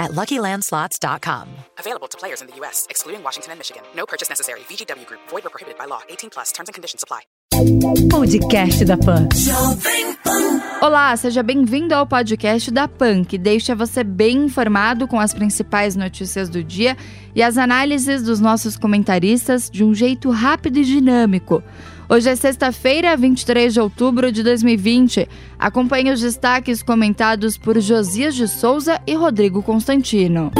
at LuckyLandSlots.com. Available to players in the U.S., excluding Washington and Michigan. No purchase necessary. VGW Group. Void or prohibited by law. 18 plus. Terms and conditions apply. Podcast da Pan. Olá, seja bem-vindo ao podcast da PAN, que deixa você bem informado com as principais notícias do dia e as análises dos nossos comentaristas de um jeito rápido e dinâmico. Hoje é sexta-feira, 23 de outubro de 2020. Acompanhe os destaques comentados por Josias de Souza e Rodrigo Constantino.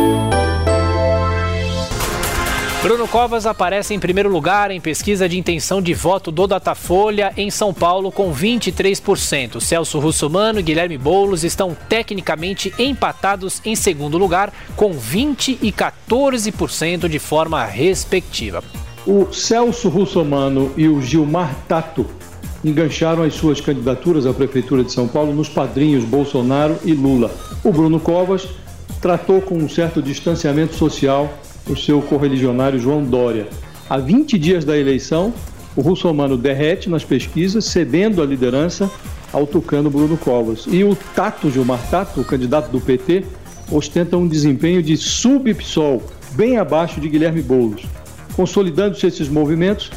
Bruno Covas aparece em primeiro lugar em pesquisa de intenção de voto do Datafolha em São Paulo com 23%. Celso Russomano e Guilherme Boulos estão tecnicamente empatados em segundo lugar com 20 e 14% de forma respectiva. O Celso Russomano e o Gilmar Tato engancharam as suas candidaturas à Prefeitura de São Paulo nos padrinhos Bolsonaro e Lula. O Bruno Covas tratou com um certo distanciamento social o seu correligionário João Dória. Há 20 dias da eleição, o russomano derrete nas pesquisas, cedendo a liderança ao tucano Bruno Covas. E o Tato Gilmar Tato, o candidato do PT, ostenta um desempenho de sub-PSOL, bem abaixo de Guilherme Boulos. Consolidando-se esses movimentos,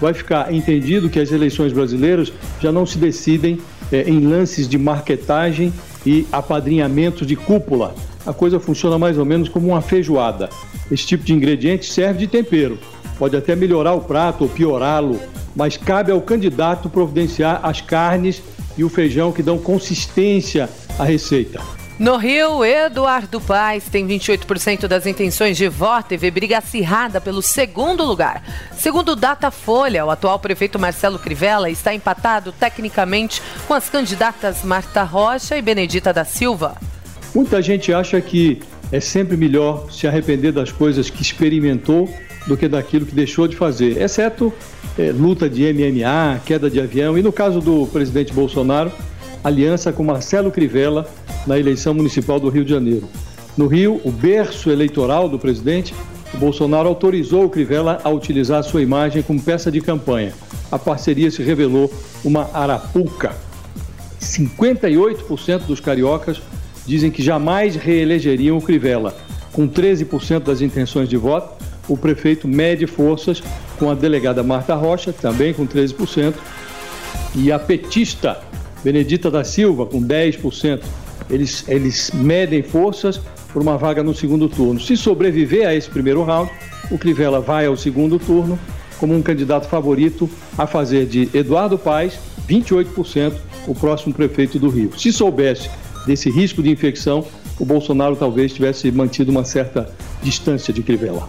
vai ficar entendido que as eleições brasileiras já não se decidem é, em lances de marketagem e apadrinhamento de cúpula. A coisa funciona mais ou menos como uma feijoada. Esse tipo de ingrediente serve de tempero. Pode até melhorar o prato ou piorá-lo, mas cabe ao candidato providenciar as carnes e o feijão que dão consistência à receita. No Rio, Eduardo Paes tem 28% das intenções de voto e vê briga acirrada pelo segundo lugar. Segundo Datafolha, o atual prefeito Marcelo Crivella está empatado tecnicamente com as candidatas Marta Rocha e Benedita da Silva. Muita gente acha que é sempre melhor se arrepender das coisas que experimentou do que daquilo que deixou de fazer, exceto é, luta de MMA, queda de avião e no caso do presidente Bolsonaro, aliança com Marcelo Crivella na eleição municipal do Rio de Janeiro. No Rio, o berço eleitoral do presidente, Bolsonaro autorizou o Crivella a utilizar sua imagem como peça de campanha. A parceria se revelou uma arapuca. 58% dos cariocas dizem que jamais reelegeriam o Crivella. Com 13% das intenções de voto, o prefeito mede forças com a delegada Marta Rocha, também com 13%, e a petista Benedita da Silva, com 10%. Eles, eles medem forças por uma vaga no segundo turno. Se sobreviver a esse primeiro round, o Crivella vai ao segundo turno como um candidato favorito a fazer de Eduardo Paes, 28%, o próximo prefeito do Rio. Se soubesse desse risco de infecção, o Bolsonaro talvez tivesse mantido uma certa distância de Crivella.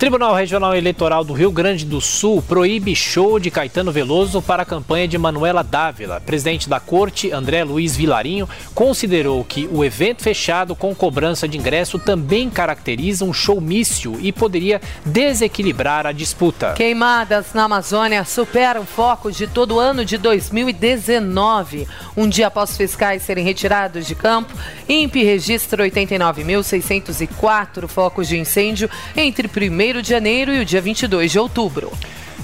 Tribunal Regional Eleitoral do Rio Grande do Sul proíbe show de Caetano Veloso para a campanha de Manuela Dávila. Presidente da corte, André Luiz Vilarinho, considerou que o evento fechado com cobrança de ingresso também caracteriza um showmício e poderia desequilibrar a disputa. Queimadas na Amazônia superam focos de todo o ano de 2019. Um dia após fiscais serem retirados de campo, INPE registra 89.604 focos de incêndio entre 1 de janeiro e o dia 22 de outubro.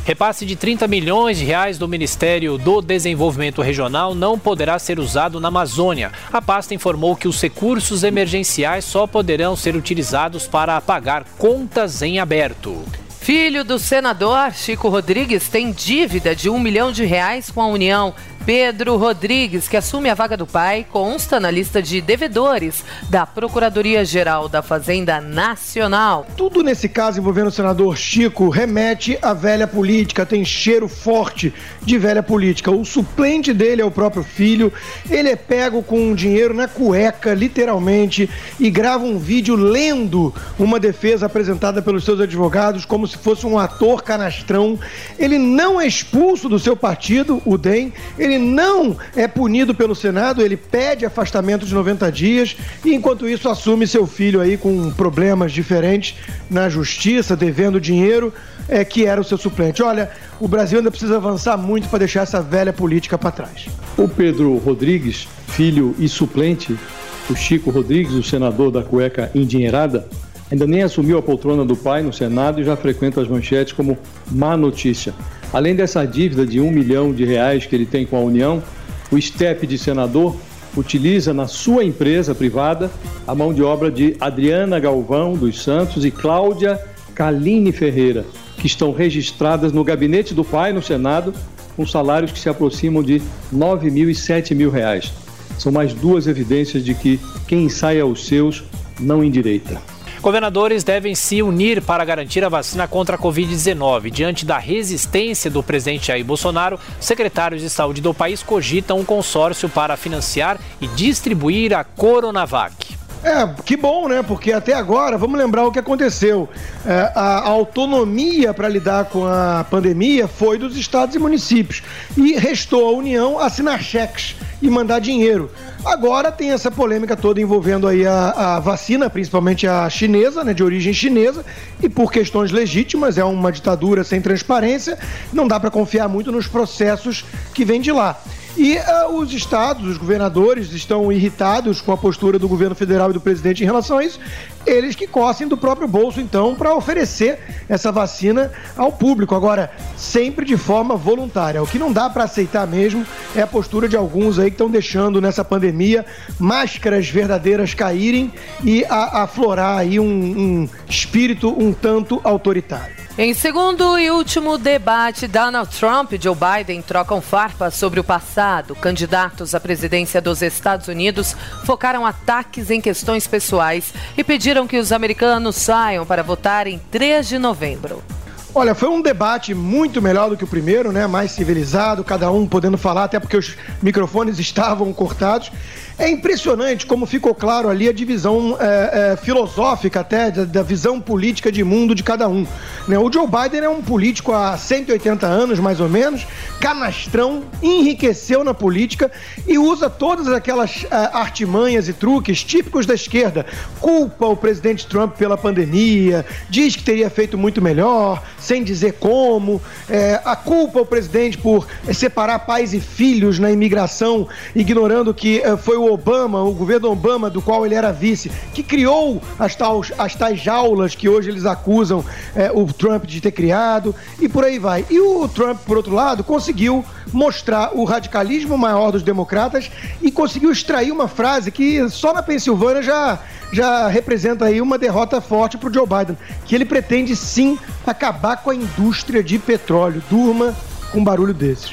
Repasse de 30 milhões de reais do Ministério do Desenvolvimento Regional não poderá ser usado na Amazônia. A pasta informou que os recursos emergenciais só poderão ser utilizados para pagar contas em aberto. Filho do senador Chico Rodrigues tem dívida de um milhão de reais com a União. Pedro Rodrigues, que assume a vaga do pai, consta na lista de devedores da Procuradoria-Geral da Fazenda Nacional. Tudo nesse caso envolvendo o senador Chico remete à velha política, tem cheiro forte de velha política. O suplente dele é o próprio filho, ele é pego com dinheiro na cueca, literalmente, e grava um vídeo lendo uma defesa apresentada pelos seus advogados como se fosse um ator canastrão. Ele não é expulso do seu partido, o DEM, ele ele não é punido pelo Senado, ele pede afastamento de 90 dias e, enquanto isso, assume seu filho aí com problemas diferentes na justiça, devendo dinheiro. é, que era o seu suplente. Olha, o Brasil ainda precisa avançar muito para deixar essa velha política para trás. O Pedro Rodrigues, filho e suplente, o Chico Rodrigues, o senador da cueca endinheirada, ainda nem assumiu a poltrona do pai no Senado e já frequenta as manchetes como má notícia. Além dessa dívida de um milhão de reais que ele tem com a União, o STEP de senador utiliza na sua empresa privada a mão de obra de Adriana Galvão dos Santos e Cláudia Kaline Ferreira, que estão registradas no gabinete do pai no Senado com salários que se aproximam de 9 mil e 7 mil reais. São mais duas evidências de que quem ensaia os seus não endireita. Governadores devem se unir para garantir a vacina contra a Covid-19. Diante da resistência do presidente Jair Bolsonaro, secretários de saúde do país cogitam um consórcio para financiar e distribuir a Coronavac. É, que bom, né? Porque até agora, vamos lembrar o que aconteceu. É, a, autonomia para lidar com a pandemia foi dos estados e municípios. E restou à União assinar cheques e mandar dinheiro. Agora tem essa polêmica toda envolvendo aí a, a vacina, principalmente a chinesa, né, de origem chinesa, e por questões legítimas, é uma ditadura sem transparência, não dá para confiar muito nos processos que vêm de lá. E uh, os estados, os governadores estão irritados com a postura do governo federal e do presidente em relação a isso. Eles que cossem do próprio bolso, então, para oferecer essa vacina ao público. Agora, sempre de forma voluntária. O que não dá para aceitar mesmo é a postura de alguns aí que estão deixando nessa pandemia máscaras verdadeiras caírem e aflorar aí um, um espírito um tanto autoritário. Em segundo e último debate, Donald Trump e Joe Biden trocam farpas sobre o passado. Candidatos à presidência dos Estados Unidos focaram ataques em questões pessoais e pediram que os americanos saiam para votar em 3 de novembro. Olha, foi um debate muito melhor do que o primeiro, né? Mais civilizado, cada um podendo falar, até porque os microfones estavam cortados. É impressionante como ficou claro ali a divisão é, é, filosófica até da, da, visão política de mundo de cada um. Né? O Joe Biden é um político há 180 anos, mais ou menos, canastrão, enriqueceu na política e usa todas aquelas é, artimanhas e truques típicos da esquerda. Culpa o presidente Trump pela pandemia, diz que teria feito muito melhor, sem dizer como, é, a culpa o presidente por separar pais e filhos na imigração, ignorando que é, foi o Obama, o governo Obama, do qual ele era vice, que criou as, tais, as tais jaulas que hoje eles acusam é, o Trump de ter criado, e por aí vai. E o Trump, por outro lado, conseguiu mostrar o radicalismo maior dos democratas e conseguiu extrair uma frase que só na Pensilvânia já, já representa aí uma derrota forte para o Joe Biden, que ele pretende sim acabar com a indústria de petróleo. Durma com um barulho desses.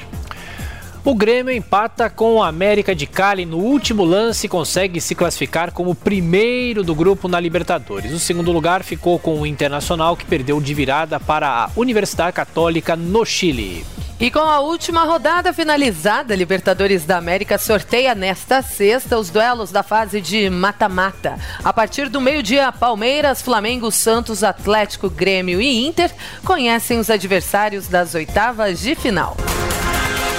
O Grêmio empata com o América de Cali no último lance e consegue se classificar como primeiro do grupo na Libertadores. O segundo lugar ficou com o Internacional, que perdeu de virada para a Universidade Católica no Chile. E com a última rodada finalizada, Libertadores da América sorteia nesta sexta os duelos da fase de mata-mata. A partir do meio-dia, Palmeiras, Flamengo, Santos, Atlético, Grêmio e Inter conhecem os adversários das oitavas de final.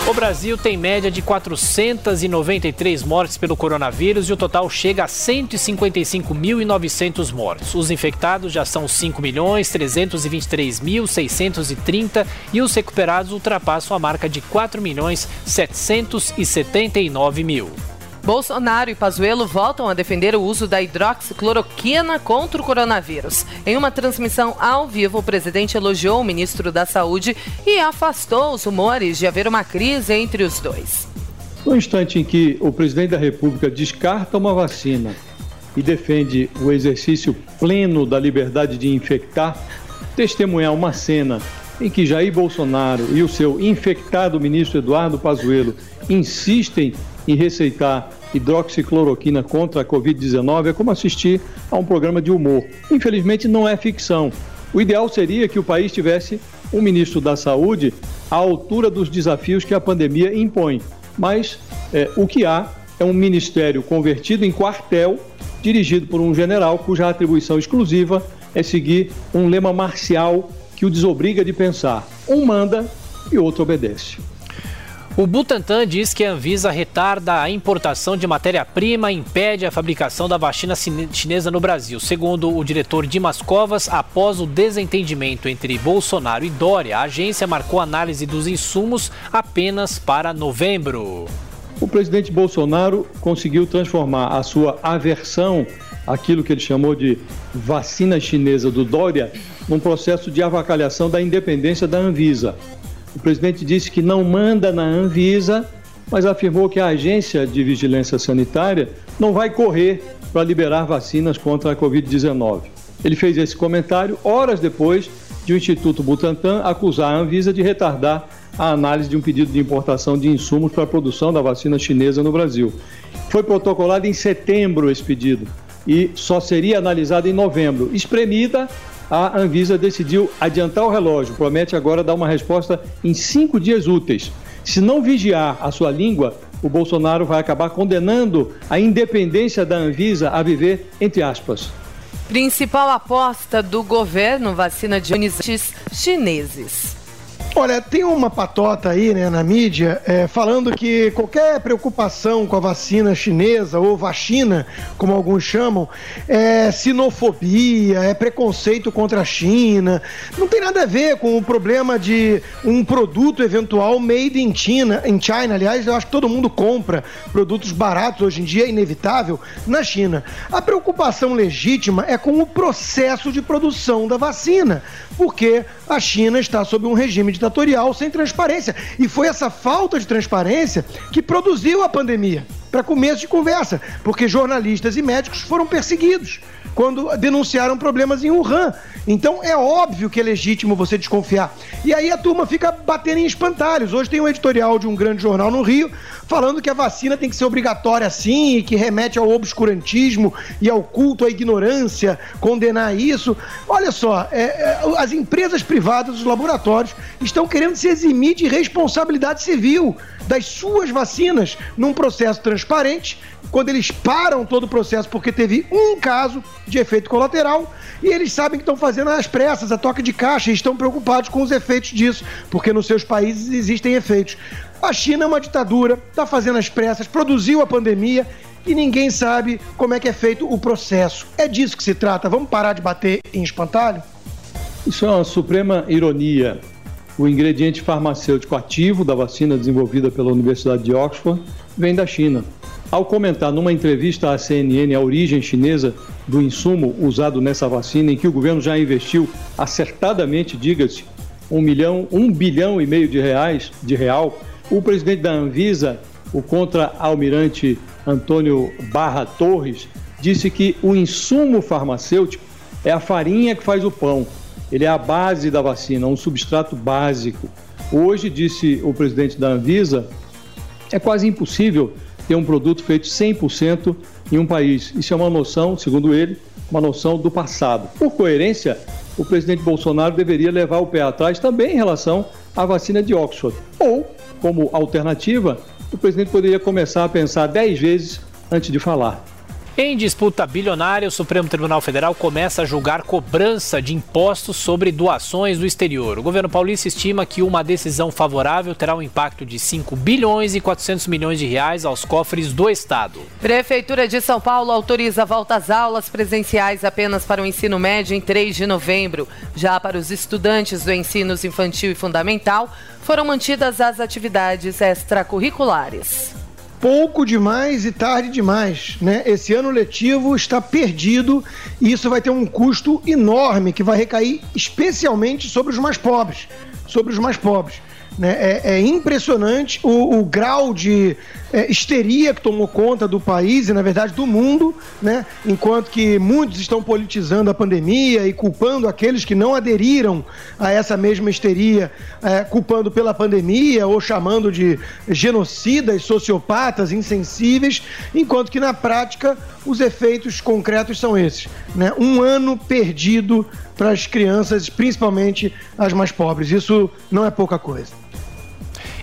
O Brasil tem média de 493 mortes pelo coronavírus e o total chega a 155.900 mortos. Os infectados já são 5.323.630 e os recuperados ultrapassam a marca de 4.779.000. Bolsonaro e Pazuello voltam a defender o uso da hidroxicloroquina contra o coronavírus. Em uma transmissão ao vivo, o presidente elogiou o ministro da Saúde e afastou os rumores de haver uma crise entre os dois. No instante em que o presidente da República descarta uma vacina e defende o exercício pleno da liberdade de infectar, testemunhar uma cena em que Jair Bolsonaro e o seu infectado ministro Eduardo Pazuello insistem em receitar hidroxicloroquina contra a Covid-19 é como assistir a um programa de humor. Infelizmente, não é ficção. O ideal seria que o país tivesse um ministro da Saúde à altura dos desafios que a pandemia impõe. Mas é, o que há é um ministério convertido em quartel, dirigido por um general cuja atribuição exclusiva é seguir um lema marcial que o desobriga de pensar. Um manda e outro obedece. O Butantan diz que a Anvisa retarda a importação de matéria-prima e impede a fabricação da vacina chinesa no Brasil. Segundo o diretor Dimas Covas, após o desentendimento entre Bolsonaro e Dória, a agência marcou análise dos insumos apenas para novembro. O presidente Bolsonaro conseguiu transformar a sua aversão àquilo que ele chamou de vacina chinesa do Dória num processo de avacalhação da independência da Anvisa. O presidente disse que não manda na Anvisa, mas afirmou que a agência de vigilância sanitária não vai correr para liberar vacinas contra a Covid-19. Ele fez esse comentário horas depois de o Instituto Butantan acusar a Anvisa de retardar a análise de um pedido de importação de insumos para a produção da vacina chinesa no Brasil. Foi protocolado em setembro esse pedido e só seria analisado em novembro. Espremida a Anvisa decidiu adiantar o relógio, promete agora dar uma resposta em cinco dias úteis. Se não vigiar a sua língua, o Bolsonaro vai acabar condenando a independência da Anvisa a viver, entre aspas. Principal aposta do governo: vacina de chineses. Olha, tem uma patota aí né, na mídia é, falando que qualquer preocupação com a vacina chinesa ou vacina, como alguns chamam, é sinofobia, é preconceito contra a China. Não tem nada a ver com o problema de um produto eventual made in China, em China. Aliás, eu acho que todo mundo compra produtos baratos hoje em dia, é inevitável, na China. A preocupação legítima é com o processo de produção da vacina, porque a China está sob um regime de ditatorial sem transparência. E foi essa falta de transparência que produziu a pandemia. Para começo de conversa, porque jornalistas e médicos foram perseguidos quando denunciaram problemas em Wuhan. Então é óbvio que é legítimo você desconfiar. E aí a turma fica batendo em espantalhos. Hoje tem um editorial de um grande jornal no Rio falando que a vacina tem que ser obrigatória sim, e que remete ao obscurantismo e ao culto à ignorância, condenar isso. Olha só, é, é, as empresas privadas, os laboratórios, estão querendo se eximir de responsabilidade civil das suas vacinas num processo transparente, quando eles param todo o processo porque teve um caso de efeito colateral e eles sabem que estão fazendo as pressas, a toca de caixa e estão preocupados com os efeitos disso, porque nos seus países existem efeitos. A China é uma ditadura, está fazendo as pressas, produziu a pandemia e ninguém sabe como é que é feito o processo. É disso que se trata. Vamos parar de bater em espantalho? Isso é uma suprema ironia. O ingrediente farmacêutico ativo da vacina desenvolvida pela Universidade de Oxford vem da China. Ao comentar numa entrevista à CNN a origem chinesa do insumo usado nessa vacina, em que o governo já investiu acertadamente, diga-se, um milhão, um bilhão e meio de reais de real o presidente da Anvisa, o contra-almirante Antônio Barra Torres, disse que o insumo farmacêutico é a farinha que faz o pão. Ele é a base da vacina, um substrato básico. Hoje, disse o presidente da Anvisa, é quase impossível ter um produto feito 100% em um país. Isso é uma noção, segundo ele, uma noção do passado. Por coerência, o presidente Bolsonaro deveria levar o pé atrás também em relação à vacina de Oxford. Ou como alternativa, o presidente poderia começar a pensar dez vezes antes de falar. Em disputa bilionária, o Supremo Tribunal Federal começa a julgar cobrança de impostos sobre doações do exterior. O governo paulista estima que uma decisão favorável terá um impacto de 5 bilhões e 400 milhões de reais aos cofres do estado. Prefeitura de São Paulo autoriza volta às aulas presenciais apenas para o ensino médio em 3 de novembro. Já para os estudantes do ensino infantil e fundamental, foram mantidas as atividades extracurriculares pouco demais e tarde demais. Né? Esse ano letivo está perdido e isso vai ter um custo enorme que vai recair especialmente sobre os mais pobres. Sobre os mais pobres. Né? É, é impressionante o, o, grau de é, histeria que tomou conta do país e, na verdade, do mundo, né? enquanto que muitos estão politizando a pandemia e culpando aqueles que não aderiram a essa mesma histeria, é, culpando pela pandemia ou chamando de genocidas, sociopatas, insensíveis, enquanto que, na prática, os efeitos concretos são esses. Né? Um ano perdido para as crianças, principalmente as mais pobres. Isso não é pouca coisa.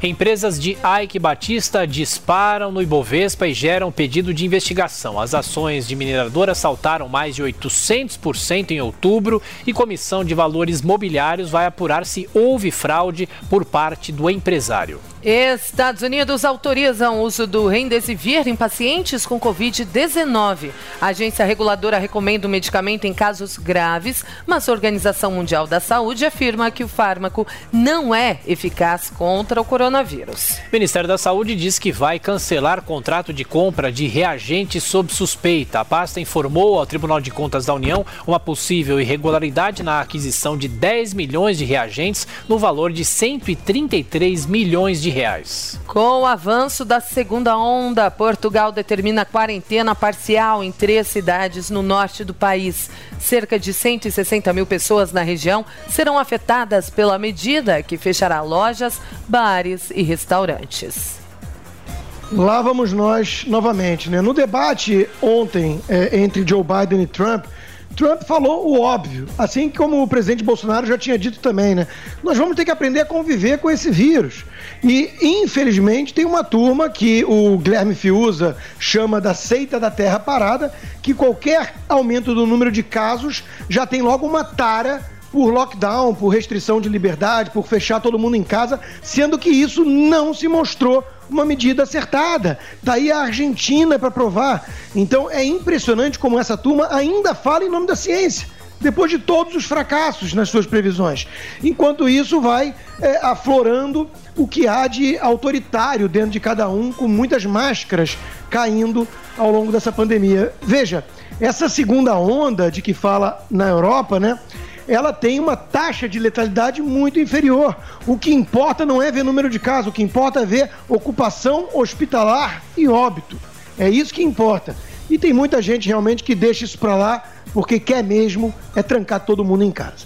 Empresas de Ike Batista disparam no Ibovespa e geram pedido de investigação. As ações de mineradora saltaram mais de 800% em outubro e Comissão de Valores Mobiliários vai apurar se houve fraude por parte do empresário. Estados Unidos autorizam o uso do Remdesivir em pacientes com Covid-19. A agência reguladora recomenda o medicamento em casos graves, mas a Organização Mundial da Saúde afirma que o fármaco não é eficaz contra o coronavírus. O Ministério da Saúde diz que vai cancelar contrato de compra de reagentes sob suspeita. A pasta informou ao Tribunal de Contas da União uma possível irregularidade na aquisição de 10 milhões de reagentes no valor de 133 milhões de reais. Com o avanço da segunda onda, Portugal determina quarentena parcial em três cidades no norte do país. Cerca de 160 mil pessoas na região serão afetadas pela medida que fechará lojas, bares e restaurantes. Lá vamos nós novamente, né? No debate ontem é, entre Joe Biden e Trump, Trump falou o óbvio, assim como o presidente Bolsonaro já tinha dito também, né? Nós vamos ter que aprender a conviver com esse vírus. E, infelizmente, tem uma turma que o Guilherme Fiuza chama da seita da terra parada, que qualquer aumento do número de casos já tem logo uma tara por lockdown, por restrição de liberdade, por fechar todo mundo em casa, sendo que isso não se mostrou uma medida acertada. Daí a Argentina para provar. Então é impressionante como essa turma ainda fala em nome da ciência. Depois de todos os fracassos nas suas previsões. Enquanto isso, vai é, aflorando o que há de autoritário dentro de cada um, com muitas máscaras caindo ao longo dessa pandemia. Veja, essa segunda onda de que fala na Europa, né? Ela tem uma taxa de letalidade muito inferior. O que importa não é ver número de casos, o que importa é ver ocupação hospitalar e óbito. É isso que importa. E tem muita gente realmente que deixa isso para lá porque quer mesmo é trancar todo mundo em casa.